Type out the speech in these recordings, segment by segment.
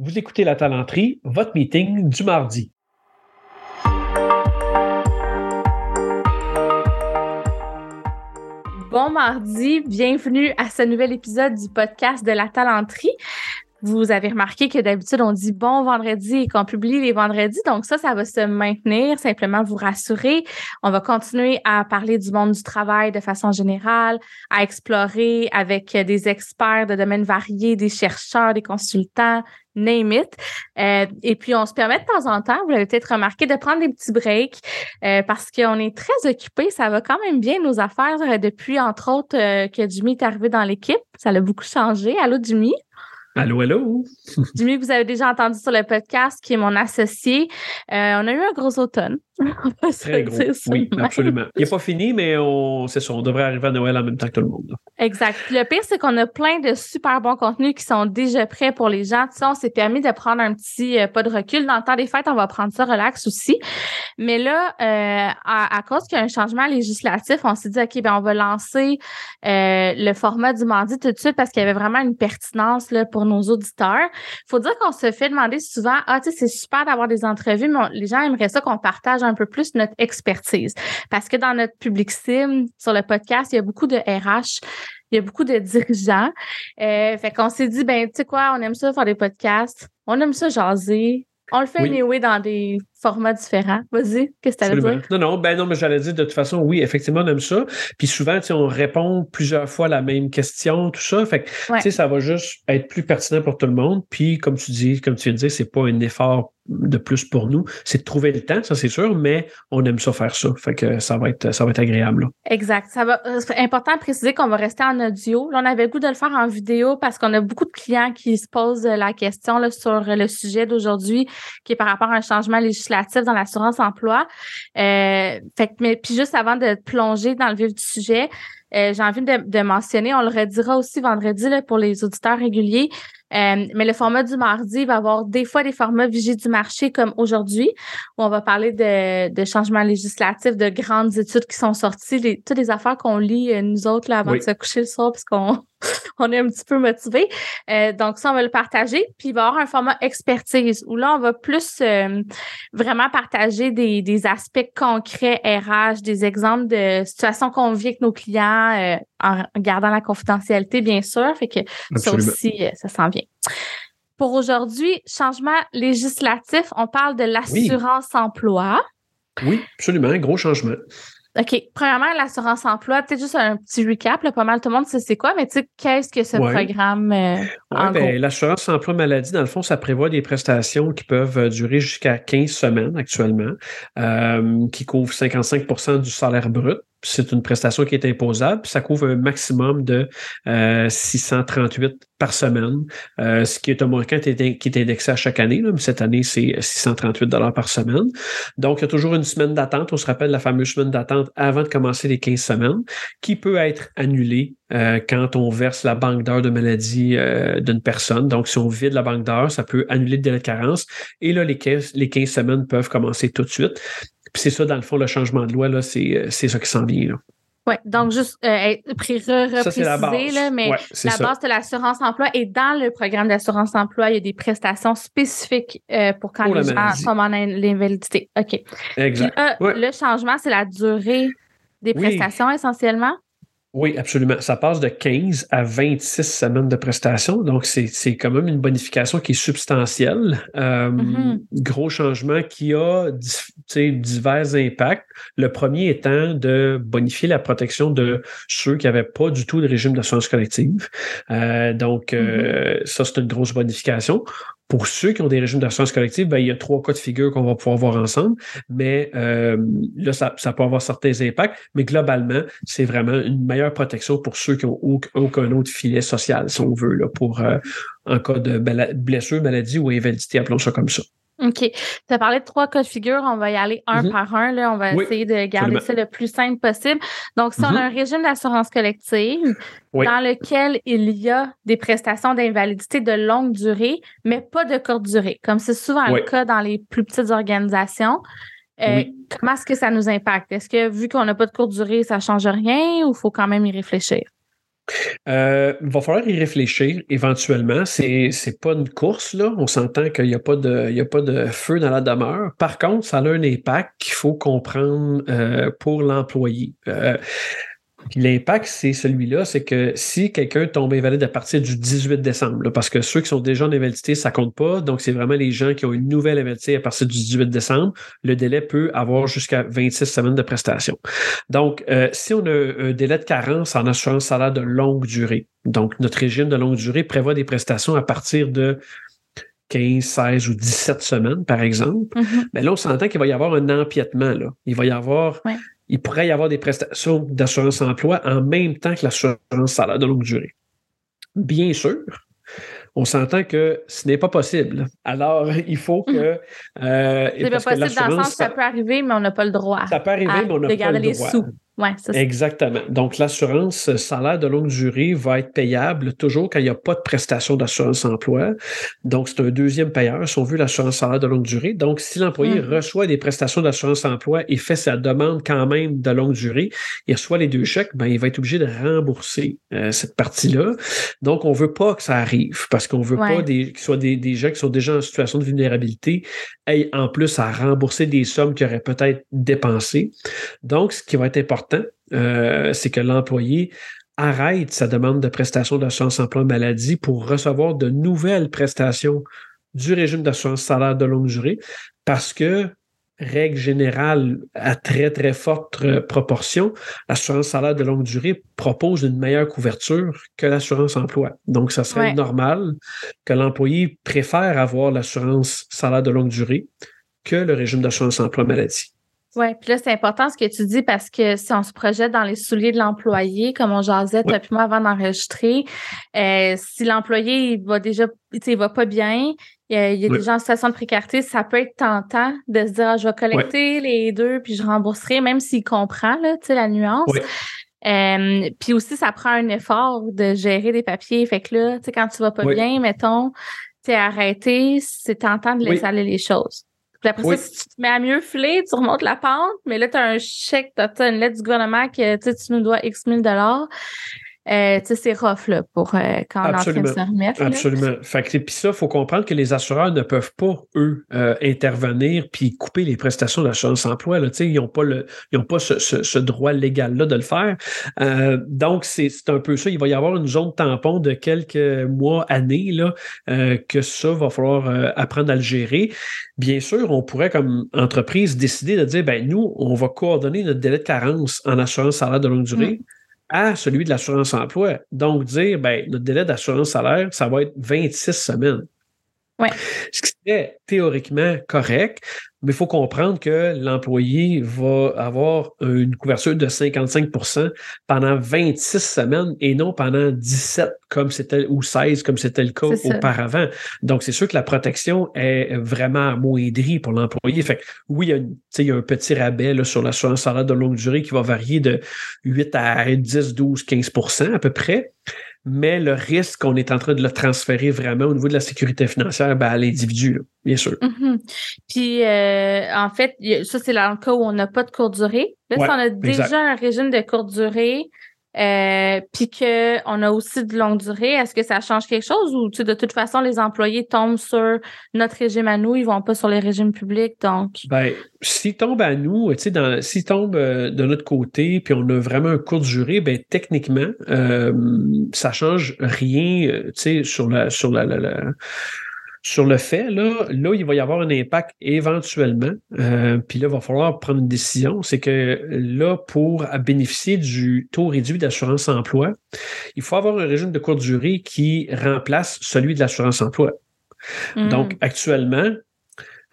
Vous écoutez La Talenterie, votre meeting du mardi. Bon mardi, bienvenue à ce nouvel épisode du podcast de La Talenterie. Vous avez remarqué que d'habitude, on dit bon vendredi et qu'on publie les vendredis. Donc ça, ça va se maintenir, simplement vous rassurer. On va continuer à parler du monde du travail de façon générale, à explorer avec des experts de domaines variés, des chercheurs, des consultants, name it. Euh, et puis, on se permet de temps en temps, vous l'avez peut-être remarqué, de prendre des petits breaks euh, parce qu'on est très occupé. Ça va quand même bien, nos affaires, euh, depuis, entre autres, que Jimmy est arrivé dans l'équipe. Ça a beaucoup changé. Allô, Jimmy? Allô, allô? Jimmy, vous avez déjà entendu sur le podcast, qui est mon associé. Euh, on a eu un gros automne. Très gros. Oui, absolument. Il n'est pas fini, mais on, c'est ça, on devrait arriver à Noël en même temps que tout le monde. Exact. le pire, c'est qu'on a plein de super bons contenus qui sont déjà prêts pour les gens. Tu sais, on s'est permis de prendre un petit euh, pas de recul. Dans le temps des fêtes, on va prendre ça relax aussi. Mais là, euh, à, cause qu'il y a un changement législatif, on s'est dit, OK, ben on va lancer euh, le format du mardi tout de suite parce qu'il y avait vraiment une pertinence là, pour nos auditeurs. Il faut dire qu'on se fait demander souvent, ah, tu sais, c'est super d'avoir des entrevues, mais les gens aimeraient ça qu'on partage un peu plus notre expertise. Parce que dans notre public sim, sur le podcast, il y a beaucoup de RH, il y a beaucoup de dirigeants. Euh, fait qu'on s'est dit, ben, tu sais quoi, on aime ça faire des podcasts, on aime ça jaser, on le fait anyway dans des formats différents. Vas-y, qu'est-ce que tu allais dire? Non, non, ben non, mais j'allais dire de toute façon, oui, effectivement, on aime ça. Puis souvent, on répond plusieurs fois la même question, tout ça. Fait que, tu sais, ça va juste être plus pertinent pour tout le monde. Puis, comme tu dis, comme tu viens de dire, c'est pas un effort de plus pour nous. C'est de trouver le temps, ça c'est sûr, mais on aime ça faire ça. Fait que ça va être, ça va être agréable. Exact. Ça va, c'est important de préciser qu'on va rester en audio. Là, on avait le goût de le faire en vidéo parce qu'on a beaucoup de clients qui se posent la question là, sur le sujet d'aujourd'hui, qui est par rapport à un changement législatif dans l'assurance emploi. Euh, fait mais puis juste avant de plonger dans le vif du sujet, euh, j'ai envie de, mentionner, on le redira aussi vendredi là, pour les auditeurs réguliers, euh, mais le format du mardi va avoir des fois des formats vigés du marché comme aujourd'hui, où on va parler de, de changements législatifs, de grandes études qui sont sorties, les, toutes les affaires qu'on lit euh, nous autres là, avant de se coucher le soir, parce qu'on on est un petit peu motivé. Euh, donc ça, on va le partager. Puis il va y avoir un format expertise où là, on va plus vraiment partager des, des aspects concrets RH, des exemples de situations qu'on vit avec nos clients en gardant la confidentialité, bien sûr. Fait que ça aussi, ça s'en vient. Pour aujourd'hui, changement législatif, on parle de l'assurance emploi. Oui, absolument, gros changement. OK. Premièrement, l'assurance emploi, peut-être juste un petit recap, pas mal. Tout le monde sait c'est quoi, mais tu sais, qu'est-ce que ce programme euh, ben, L'assurance emploi maladie, dans le fond, ça prévoit des prestations qui peuvent euh, durer jusqu'à 15 semaines actuellement, euh, qui couvrent 55% du salaire brut c'est une prestation qui est imposable, puis ça couvre un maximum de 638 euh, par semaine, euh, ce qui est un montant qui est indexé à chaque année. Là, mais cette année, c'est 638 dollars par semaine. Donc, il y a toujours une semaine d'attente. On se rappelle la fameuse semaine d'attente avant de commencer les 15 semaines, qui peut être annulée euh, quand on verse la banque d'heures de maladie d'une personne. Donc, si on vide la banque d'heures, ça peut annuler le délai de carence. Et là, les 15, les 15 semaines peuvent commencer tout de suite. Puis c'est ça, dans le fond, le changement de loi, là, c'est, euh, ça qui s'en vient. Oui, donc juste euh, repréciser, la base. Là, mais la base de l'assurance emploi et dans le programme d'assurance emploi, il y a des prestations spécifiques euh, pour quand les gens sont en invalidité. OK. Exact. Le changement, c'est la durée des prestations essentiellement? Oui, absolument. Ça passe de 15 à 26 semaines de prestation. Donc, c'est quand même une bonification qui est substantielle. Euh, mm-hmm. Gros changement qui a divers impacts. Le premier étant de bonifier la protection de ceux qui n'avaient pas du tout de régime d'assurance collective. Euh, donc, euh, mm-hmm. ça, c'est une grosse bonification. Pour ceux qui ont des régimes d'assurance collective, ben, il y a trois cas de figure qu'on va pouvoir voir ensemble, mais euh, là, ça, peut avoir certains impacts, mais globalement, c'est vraiment une meilleure protection pour ceux qui n'ont aucun autre filet social, si on veut, là, pour euh, en cas de blessure, maladie ou invalidité, appelons ça comme ça. OK. Tu as parlé de trois cas de figure. On va y aller un mm-hmm. par un. Là. On va essayer de garder ça le plus simple possible. Donc, si on a mm-hmm. un régime d'assurance collective dans lequel il y a des prestations d'invalidité de longue durée, mais pas de courte durée, comme c'est souvent le cas dans les plus petites organisations, euh, comment est-ce que ça nous impacte? Est-ce que vu qu'on n'a pas de courte durée, ça ne change rien ou il faut quand même y réfléchir? Euh, il va falloir y réfléchir éventuellement. C'est n'est pas une course, là. On s'entend qu'il n'y a, pas de, feu dans la demeure. Par contre, ça a un impact qu'il faut comprendre euh, pour l'employé. Euh, l'impact, c'est celui-là, c'est que si quelqu'un tombe invalide à partir du 18 décembre, parce que ceux qui sont déjà en invalidité, ça compte pas. Donc, c'est vraiment les gens qui ont une nouvelle invalidité à partir du 18 décembre. Le délai peut avoir jusqu'à 26 semaines de prestation. Donc, euh, si on a un délai de carence en assurance salaire de longue durée, donc notre régime de longue durée prévoit des prestations à partir de 15, 16 ou 17 semaines, par exemple, mais mm-hmm. ben là, on s'entend qu'il va y avoir un empiètement. Là. Il va y avoir il pourrait y avoir des prestations d'assurance emploi en même temps que l'assurance salaire de longue durée. Bien sûr, on s'entend que ce n'est pas possible. Alors, il faut que. Mhm. Euh, c'est pas possible dans le sens ça peut arriver, mais on n'a pas le droit. Ça peut arriver, mais on n'a pas le droit. Sous. Ouais, Exactement. Donc, l'assurance salaire de longue durée va être payable toujours quand il n'y a pas de prestation d'assurance emploi. Donc, c'est un deuxième payeur, si on veut, l'assurance salaire de longue durée. Donc, si l'employé mm. reçoit des prestations d'assurance emploi et fait sa demande quand même de longue durée, il reçoit les deux chèques, ben, il va être obligé de rembourser euh, cette partie-là. Donc, on veut pas que ça arrive parce qu'on veut pas des, que ce soit des, des gens qui sont déjà en situation de vulnérabilité aient en plus à rembourser des sommes qu'ils auraient peut-être dépensées. Donc, ce qui va être important, euh, c'est que l'employé arrête sa demande de prestation d'assurance emploi maladie pour recevoir de nouvelles prestations du régime d'assurance salaire de longue durée parce que, règle générale, à très, très forte proportion, l'assurance salaire de longue durée propose une meilleure couverture que l'assurance emploi. Donc, ça serait normal que l'employé préfère avoir l'assurance salaire de longue durée que le régime d'assurance emploi maladie. Oui, puis là, c'est important ce que tu dis parce que si on se projette dans les souliers de l'employé, comme on jasait toi moi avant d'enregistrer, euh, si l'employé va déjà, il va pas bien, il y a, il des gens en situation de précarité, ça peut être tentant de se dire ah, je vais collecter les deux puis je rembourserai, même s'il comprend là, la nuance. Euh, puis aussi, ça prend un effort de gérer des papiers. Fait que là, tu sais, quand tu vas pas bien, mettons, tu es arrêté, c'est tentant de laisser aller les choses. Puis après ça, si tu te mets à mieux filer, tu remontes la pente, mais là, tu as un chèque, tu as une lettre du gouvernement que tu nous dois X mille dollars. Euh, c'est rough là, pour euh, quand on Absolument. se remettre. Absolument. Fait que, puis ça, il faut comprendre que les assureurs ne peuvent pas, eux, euh, intervenir puis couper les prestations d'assurance emploi. Là, ils n'ont pas, le, ils ont pas ce, ce, droit légal-là de le faire. Euh, donc, c'est un peu ça. Il va y avoir une zone tampon de quelques mois, années, là, que ça va falloir apprendre à le gérer. Bien sûr, on pourrait, comme entreprise, décider de dire, ben nous, on va coordonner notre délai de carence en assurance salaire de longue durée. Mm à celui de l'assurance emploi. Donc, dire, ben, notre délai d'assurance salaire, ça va être 26 semaines. Ouais. Ce qui serait théoriquement correct, mais il faut comprendre que l'employé va avoir une couverture de 55% pendant 26 semaines et non pendant 17 comme c'était ou 16 comme c'était le cas auparavant. Donc, c'est sûr que la protection est vraiment amoindrie pour l'employé. Fait que, oui, il y, a il y a un petit rabais là, sur l'assurance salaire de longue durée qui va varier de 8 à 10, 12, 15% à peu près mais le risque qu'on est en train de le transférer vraiment au niveau de la sécurité financière ben, à l'individu, bien sûr. Mm-hmm. Puis, euh, en fait, ça, c'est dans le cas où on n'a pas de courte durée. Là, si on a déjà un régime de courte durée, euh, puis qu'on a aussi de longue durée, est-ce que ça change quelque chose ou de toute façon, les employés tombent sur notre régime à nous, ils vont pas sur les régimes publics, donc? Ben, s'ils tombent à nous, tu sais, s'ils tombent euh, de notre côté, puis on a vraiment un court durée, ben techniquement, euh, ça change rien, euh, tu sais, sur la, sur la, la sur le fait, là, là, il va y avoir un impact éventuellement. Euh, puis là, il va falloir prendre une décision. C'est que là, pour bénéficier du taux réduit d'assurance emploi, il faut avoir un régime de courte durée qui remplace celui de l'assurance emploi. Hmm. Donc, actuellement,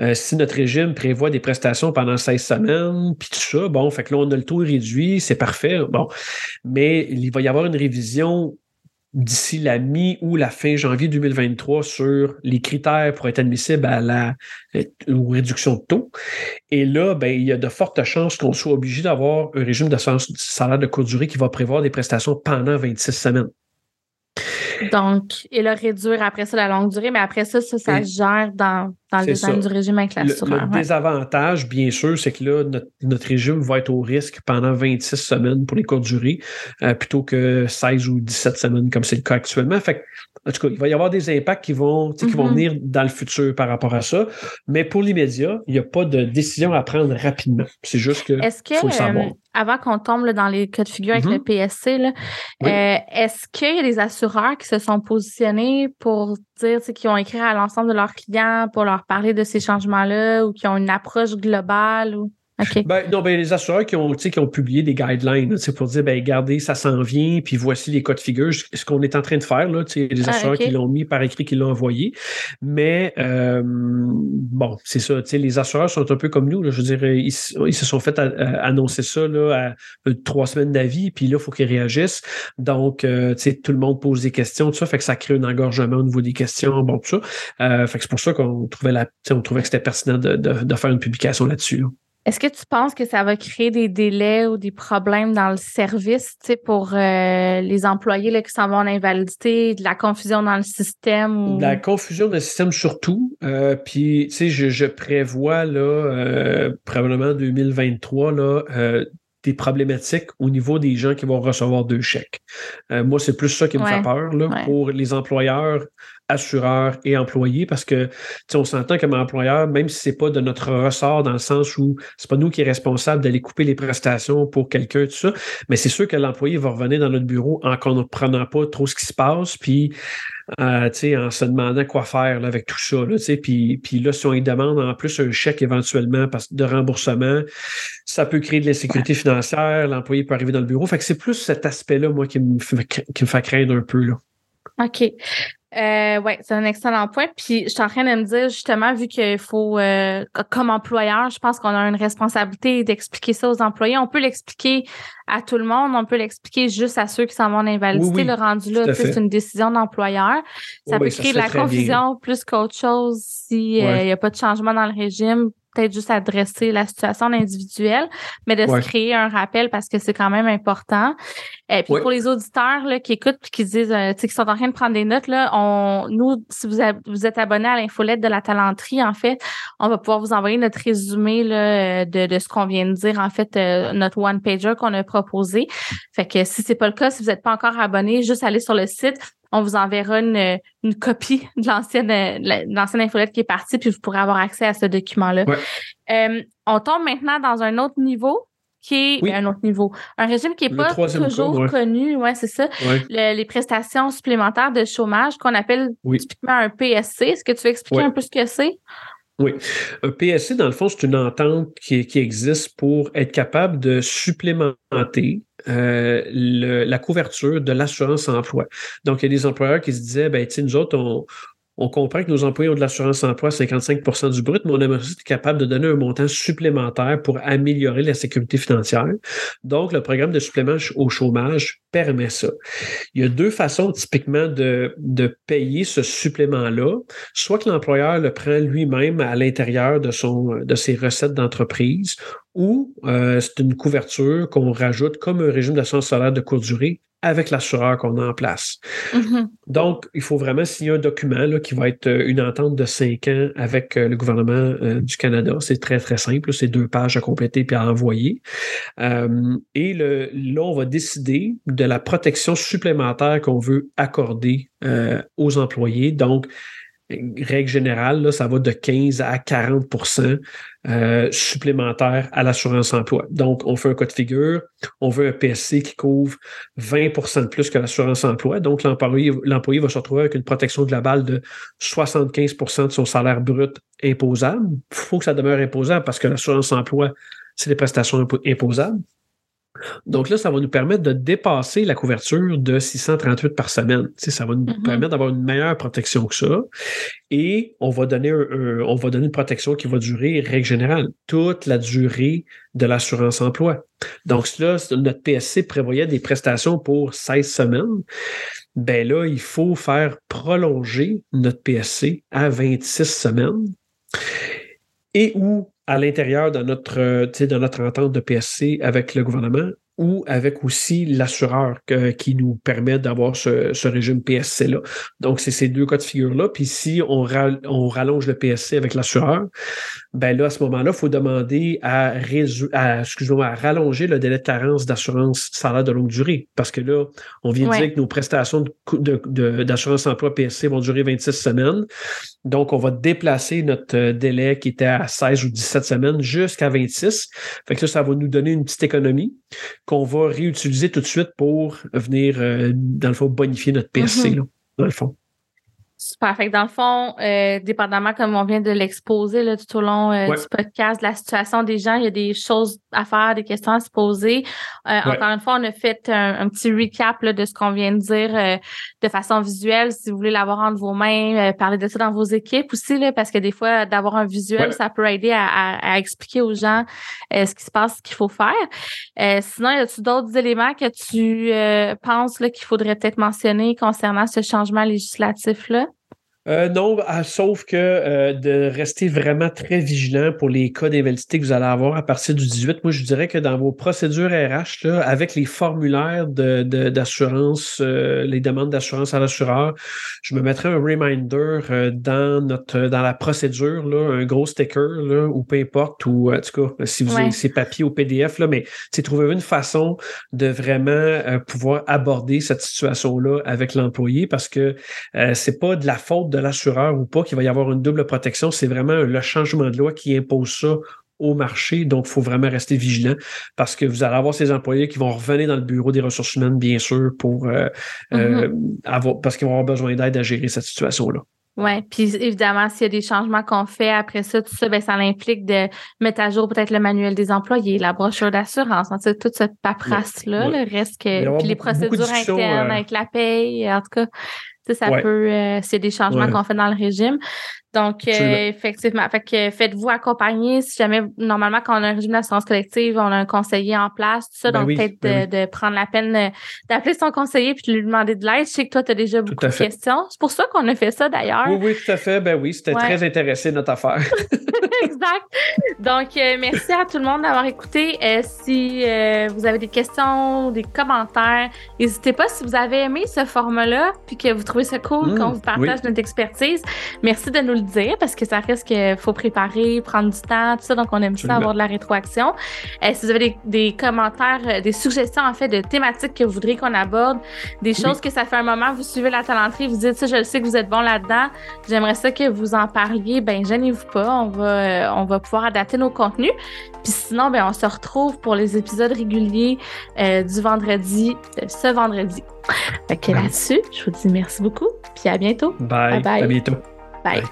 euh, si notre régime prévoit des prestations pendant 16 semaines, puis tout ça, bon, fait que là, on a le taux réduit, c'est parfait. Bon. Mais il va y avoir une révision d'ici la mi ou la fin janvier 2023 sur les critères pour être admissible à la euh, réduction de taux. Et là, ben, il y a de fortes chances qu'on soit obligé d'avoir un régime de salaire de courte durée qui va prévoir des prestations pendant 26 semaines. Donc, et le réduire après ça la longue durée, mais après ça, ça, ça gère dans, dans le design du régime avec l'assureur. Le, désavantage, bien sûr, c'est que là, notre, régime va être au risque pendant 26 semaines pour les courtes durées, euh, plutôt que 16 ou 17 semaines comme c'est le cas actuellement. Fait en tout cas, il va y avoir des impacts qui vont, qui vont mm-hmm. venir dans le futur par rapport à ça. Mais pour l'immédiat, il n'y a pas de décision à prendre rapidement. C'est juste que, faut le savoir. Euh, avant qu'on tombe dans les cas de figure avec le mm-hmm. PSC, euh, est-ce qu'il y a des assureurs qui se sont positionnés pour dire qu'ils ont écrit à l'ensemble de leurs clients pour leur parler de ces changements-là ou qui ont une approche globale? Ou... Ben, non, ben, les assureurs qui ont, qui ont publié des guidelines c'est pour dire ben, regardez, ça s'en vient, puis voici les cas de figure. Ce qu'on est en train de faire, là, les ah, assureurs qui l'ont mis par écrit, qui l'ont envoyé. Mais euh, bon, c'est ça. Les assureurs sont un peu comme nous. Là, je veux dire, ils, se sont fait annoncer ça là, à euh, trois semaines d'avis, puis là, il faut qu'ils réagissent. Donc, euh, tout le monde pose des questions, tout ça, fait que ça crée un engorgement au niveau des questions, bon, tout ça. fait que c'est pour ça qu'on trouvait la, on trouvait que c'était pertinent de, de, faire une publication là-dessus. là dessus est-ce que tu penses que ça va créer des délais ou des problèmes dans le service pour euh, les employés là, qui s'en vont en invalidité, de la confusion dans le système? De la confusion dans le système surtout. Euh, puis, tu sais, je, je, prévois là, euh, probablement 2023, là, euh, des problématiques au niveau des gens qui vont recevoir deux chèques. Moi, c'est plus ça qui me fait peur là, pour les employeurs, assureurs et employés, parce que on s'entend comme employeur, même si c'est pas de notre ressort dans le sens où c'est pas nous qui est responsable d'aller couper les prestations pour quelqu'un, tout ça, mais c'est sûr que l'employé va revenir dans notre bureau en comprenant pas trop ce qui se passe, puis euh, en se demandant quoi faire là, avec tout ça. Là, puis, puis là, si on lui demande en plus un chèque éventuellement de remboursement, ça peut créer de l'insécurité financière, l'employé peut arriver dans le bureau. Fait que c'est plus cet aspect-là, moi, qui me, qui me fait craindre un peu. Là. OK. Euh, oui, c'est un excellent point. Puis je suis en train de me dire justement, vu qu'il faut, euh, comme employeur, je pense qu'on a une responsabilité d'expliquer ça aux employés. On peut l'expliquer à tout le monde, on peut l'expliquer juste à ceux qui s'en vont en invalidité. le rendu là, c'est une décision d'employeur. Ça peut créer de la confusion plus qu'autre chose s'il n'y a pas de changement dans le régime peut-être juste adresser la situation individuelle, mais de se créer un rappel parce que c'est quand même important. Et puis pour les auditeurs là, qui écoutent et qui disent, euh, qui sont en train de prendre des notes, là, on, nous, si vous, vous êtes abonné à l'infolette de la talenterie, en fait, on va pouvoir vous envoyer notre résumé là, de, de ce qu'on vient de dire, en fait, euh, notre one-pager qu'on a proposé. Fait que si c'est pas le cas, si vous n'êtes pas encore abonné, juste aller sur le site, on vous enverra une, une copie de l'ancienne l'ancienne infolette qui est partie, puis vous pourrez avoir accès à ce document-là. Euh, on tombe maintenant dans un autre niveau qui est ben, un autre niveau. Un régime qui n'est pas toujours connu, ouais, c'est ça. les prestations supplémentaires de chômage qu'on appelle typiquement un PSC. Est-ce que tu veux expliquer un peu ce que c'est? Oui. Un PSC, dans le fond, c'est une entente qui, existe pour être capable de supplémenter euh, la couverture de l'assurance emploi. Donc, il y a des employeurs qui se disaient, ben, tu nous autres, on, on comprend que nos employés ont de l'assurance emploi à 55% du brut, mais on aimerait être capable de donner un montant supplémentaire pour améliorer la sécurité financière. Donc, le programme de supplément au chômage permet ça. Il y a deux façons typiquement de, de payer ce supplément-là. Soit que l'employeur le prend lui-même à l'intérieur de, de ses recettes d'entreprise, ou euh, c'est une couverture qu'on rajoute comme un régime d'assurance salaire de courte durée avec l'assureur qu'on a en place. Mm-hmm. Donc, il faut vraiment signer un document là, qui va être euh, une entente de cinq ans avec euh, le gouvernement euh, du Canada. C'est très, très simple. C'est deux pages à compléter puis à envoyer. et le, là, on va décider de la protection supplémentaire qu'on veut accorder aux employés. Donc, règle générale, ça va de 15 à 40% euh, supplémentaire à l'assurance emploi. Donc, on fait un cas de figure, on veut un PSC qui couvre 20% de plus que l'assurance emploi. Donc, l'employé, l'employé va se retrouver avec une protection globale de 75% de son salaire brut imposable. Il faut que ça demeure imposable parce que l'assurance emploi, c'est des prestations imposables. Donc là, ça va nous permettre de dépasser la couverture de 638 par semaine. Tu ça va nous mm-hmm. permettre d'avoir une meilleure protection que ça. Et on va donner on va donner une protection qui va durer, règle générale, toute la durée de l'assurance emploi. Donc là, notre PSC prévoyait des prestations pour 16 semaines. Ben là, il faut faire prolonger notre PSC à 26 semaines. Et où à l'intérieur de notre, de notre entente de PSC avec le gouvernement, ou avec aussi l'assureur qui nous permet d'avoir ce, régime PSC-là. Donc, c'est ces deux cas de figure-là. Puis si on, on rallonge le PSC avec l'assureur, ben là, à ce moment-là, il faut demander à, à, à rallonger le délai de carence d'assurance salaire de longue durée. Parce que là, on vient de dire que nos prestations d'assurance emploi PSC vont durer 26 semaines. Donc, on va déplacer notre euh, délai qui était à 16 ou 17 semaines jusqu'à 26. Fait que ça, ça va nous donner une petite économie qu'on va réutiliser tout de suite pour venir, euh, dans le fond, bonifier notre PSC, mm-hmm. dans le fond. Super. Fait que dans le fond, euh, dépendamment comme on vient de l'exposer tout au long euh, du podcast, la situation des gens, il y a des choses à faire, des questions à se poser. Euh, encore une fois, on a fait un, petit recap de ce qu'on vient de dire de façon visuelle. Si vous voulez l'avoir entre vos mains, parler de ça dans vos équipes aussi, là, parce que des fois, d'avoir un visuel, ça peut aider à, expliquer aux gens ce qui se passe, ce qu'il faut faire. sinon, y a-t-il d'autres éléments que tu penses qu'il faudrait peut-être mentionner concernant ce changement législatif-là? Euh, non, ah, sauf que euh, de rester vraiment très vigilant pour les cas d'invalidité que vous allez avoir à partir du 18. Moi, je dirais que dans vos procédures RH, là, avec les formulaires d'assurance, de, euh, les demandes d'assurance à l'assureur, je me mettrais un reminder dans notre dans la procédure, là, un gros sticker, là, ou peu importe, ou en tout cas, si vous avez ces papiers au PDF, là, mais trouvez une façon de vraiment pouvoir aborder cette situation-là avec l'employé parce que c'est pas de la faute de l'assureur ou pas qu'il va y avoir une double protection. C'est vraiment le changement de loi qui impose ça au marché. Donc, il faut vraiment rester vigilant parce que vous allez avoir ces employés qui vont revenir dans le bureau des ressources humaines, bien sûr, pour euh, euh, mm-hmm. avoir, parce qu'ils vont avoir besoin d'aide à gérer cette situation-là. Oui, puis évidemment, s'il y a des changements qu'on fait après ça, tout ça, ben, ça implique de mettre à jour peut-être le manuel des employés, la brochure d'assurance, hein, toute cette paperasse-là, le reste que. Puis les procédures internes euh, avec la paye, en tout cas ça peut, euh, c'est des changements qu'on fait dans le régime. Donc, euh, effectivement, fait que faites-vous accompagner si jamais, normalement, quand on a un régime d'assurance collective, on a un conseiller en place, tout ça. Ben donc, peut-être ben de, prendre la peine euh, d'appeler son conseiller puis de lui demander de l'aide. Je sais que toi, tu as déjà beaucoup de questions. C'est pour ça qu'on a fait ça, d'ailleurs. Oui, oui, tout à fait. Ben oui, c'était très intéressé, notre affaire. exact. Donc, euh, merci à tout le monde d'avoir écouté. si vous avez des questions, des commentaires, n'hésitez pas si vous avez aimé ce format-là puis que vous trouvez ça cool mmh, qu'on vous partage notre expertise. Merci de nous le dire parce que ça risque qu'il faut préparer, prendre du temps, tout ça. Donc, on aime ça avoir de la rétroaction. Euh, si vous avez des, commentaires, euh, des suggestions, en fait, de thématiques que vous voudriez qu'on aborde, des choses que ça fait un moment, vous suivez la talenterie, vous dites ça, je le sais que vous êtes bon là-dedans, j'aimerais ça que vous en parliez, ben, gênez-vous pas. On va, euh, on va pouvoir adapter nos contenus. Puis sinon, ben, on se retrouve pour les épisodes réguliers du vendredi, ce vendredi. Fait que là-dessus, je vous dis merci beaucoup, puis à bientôt. bye. bye. À bientôt. bye.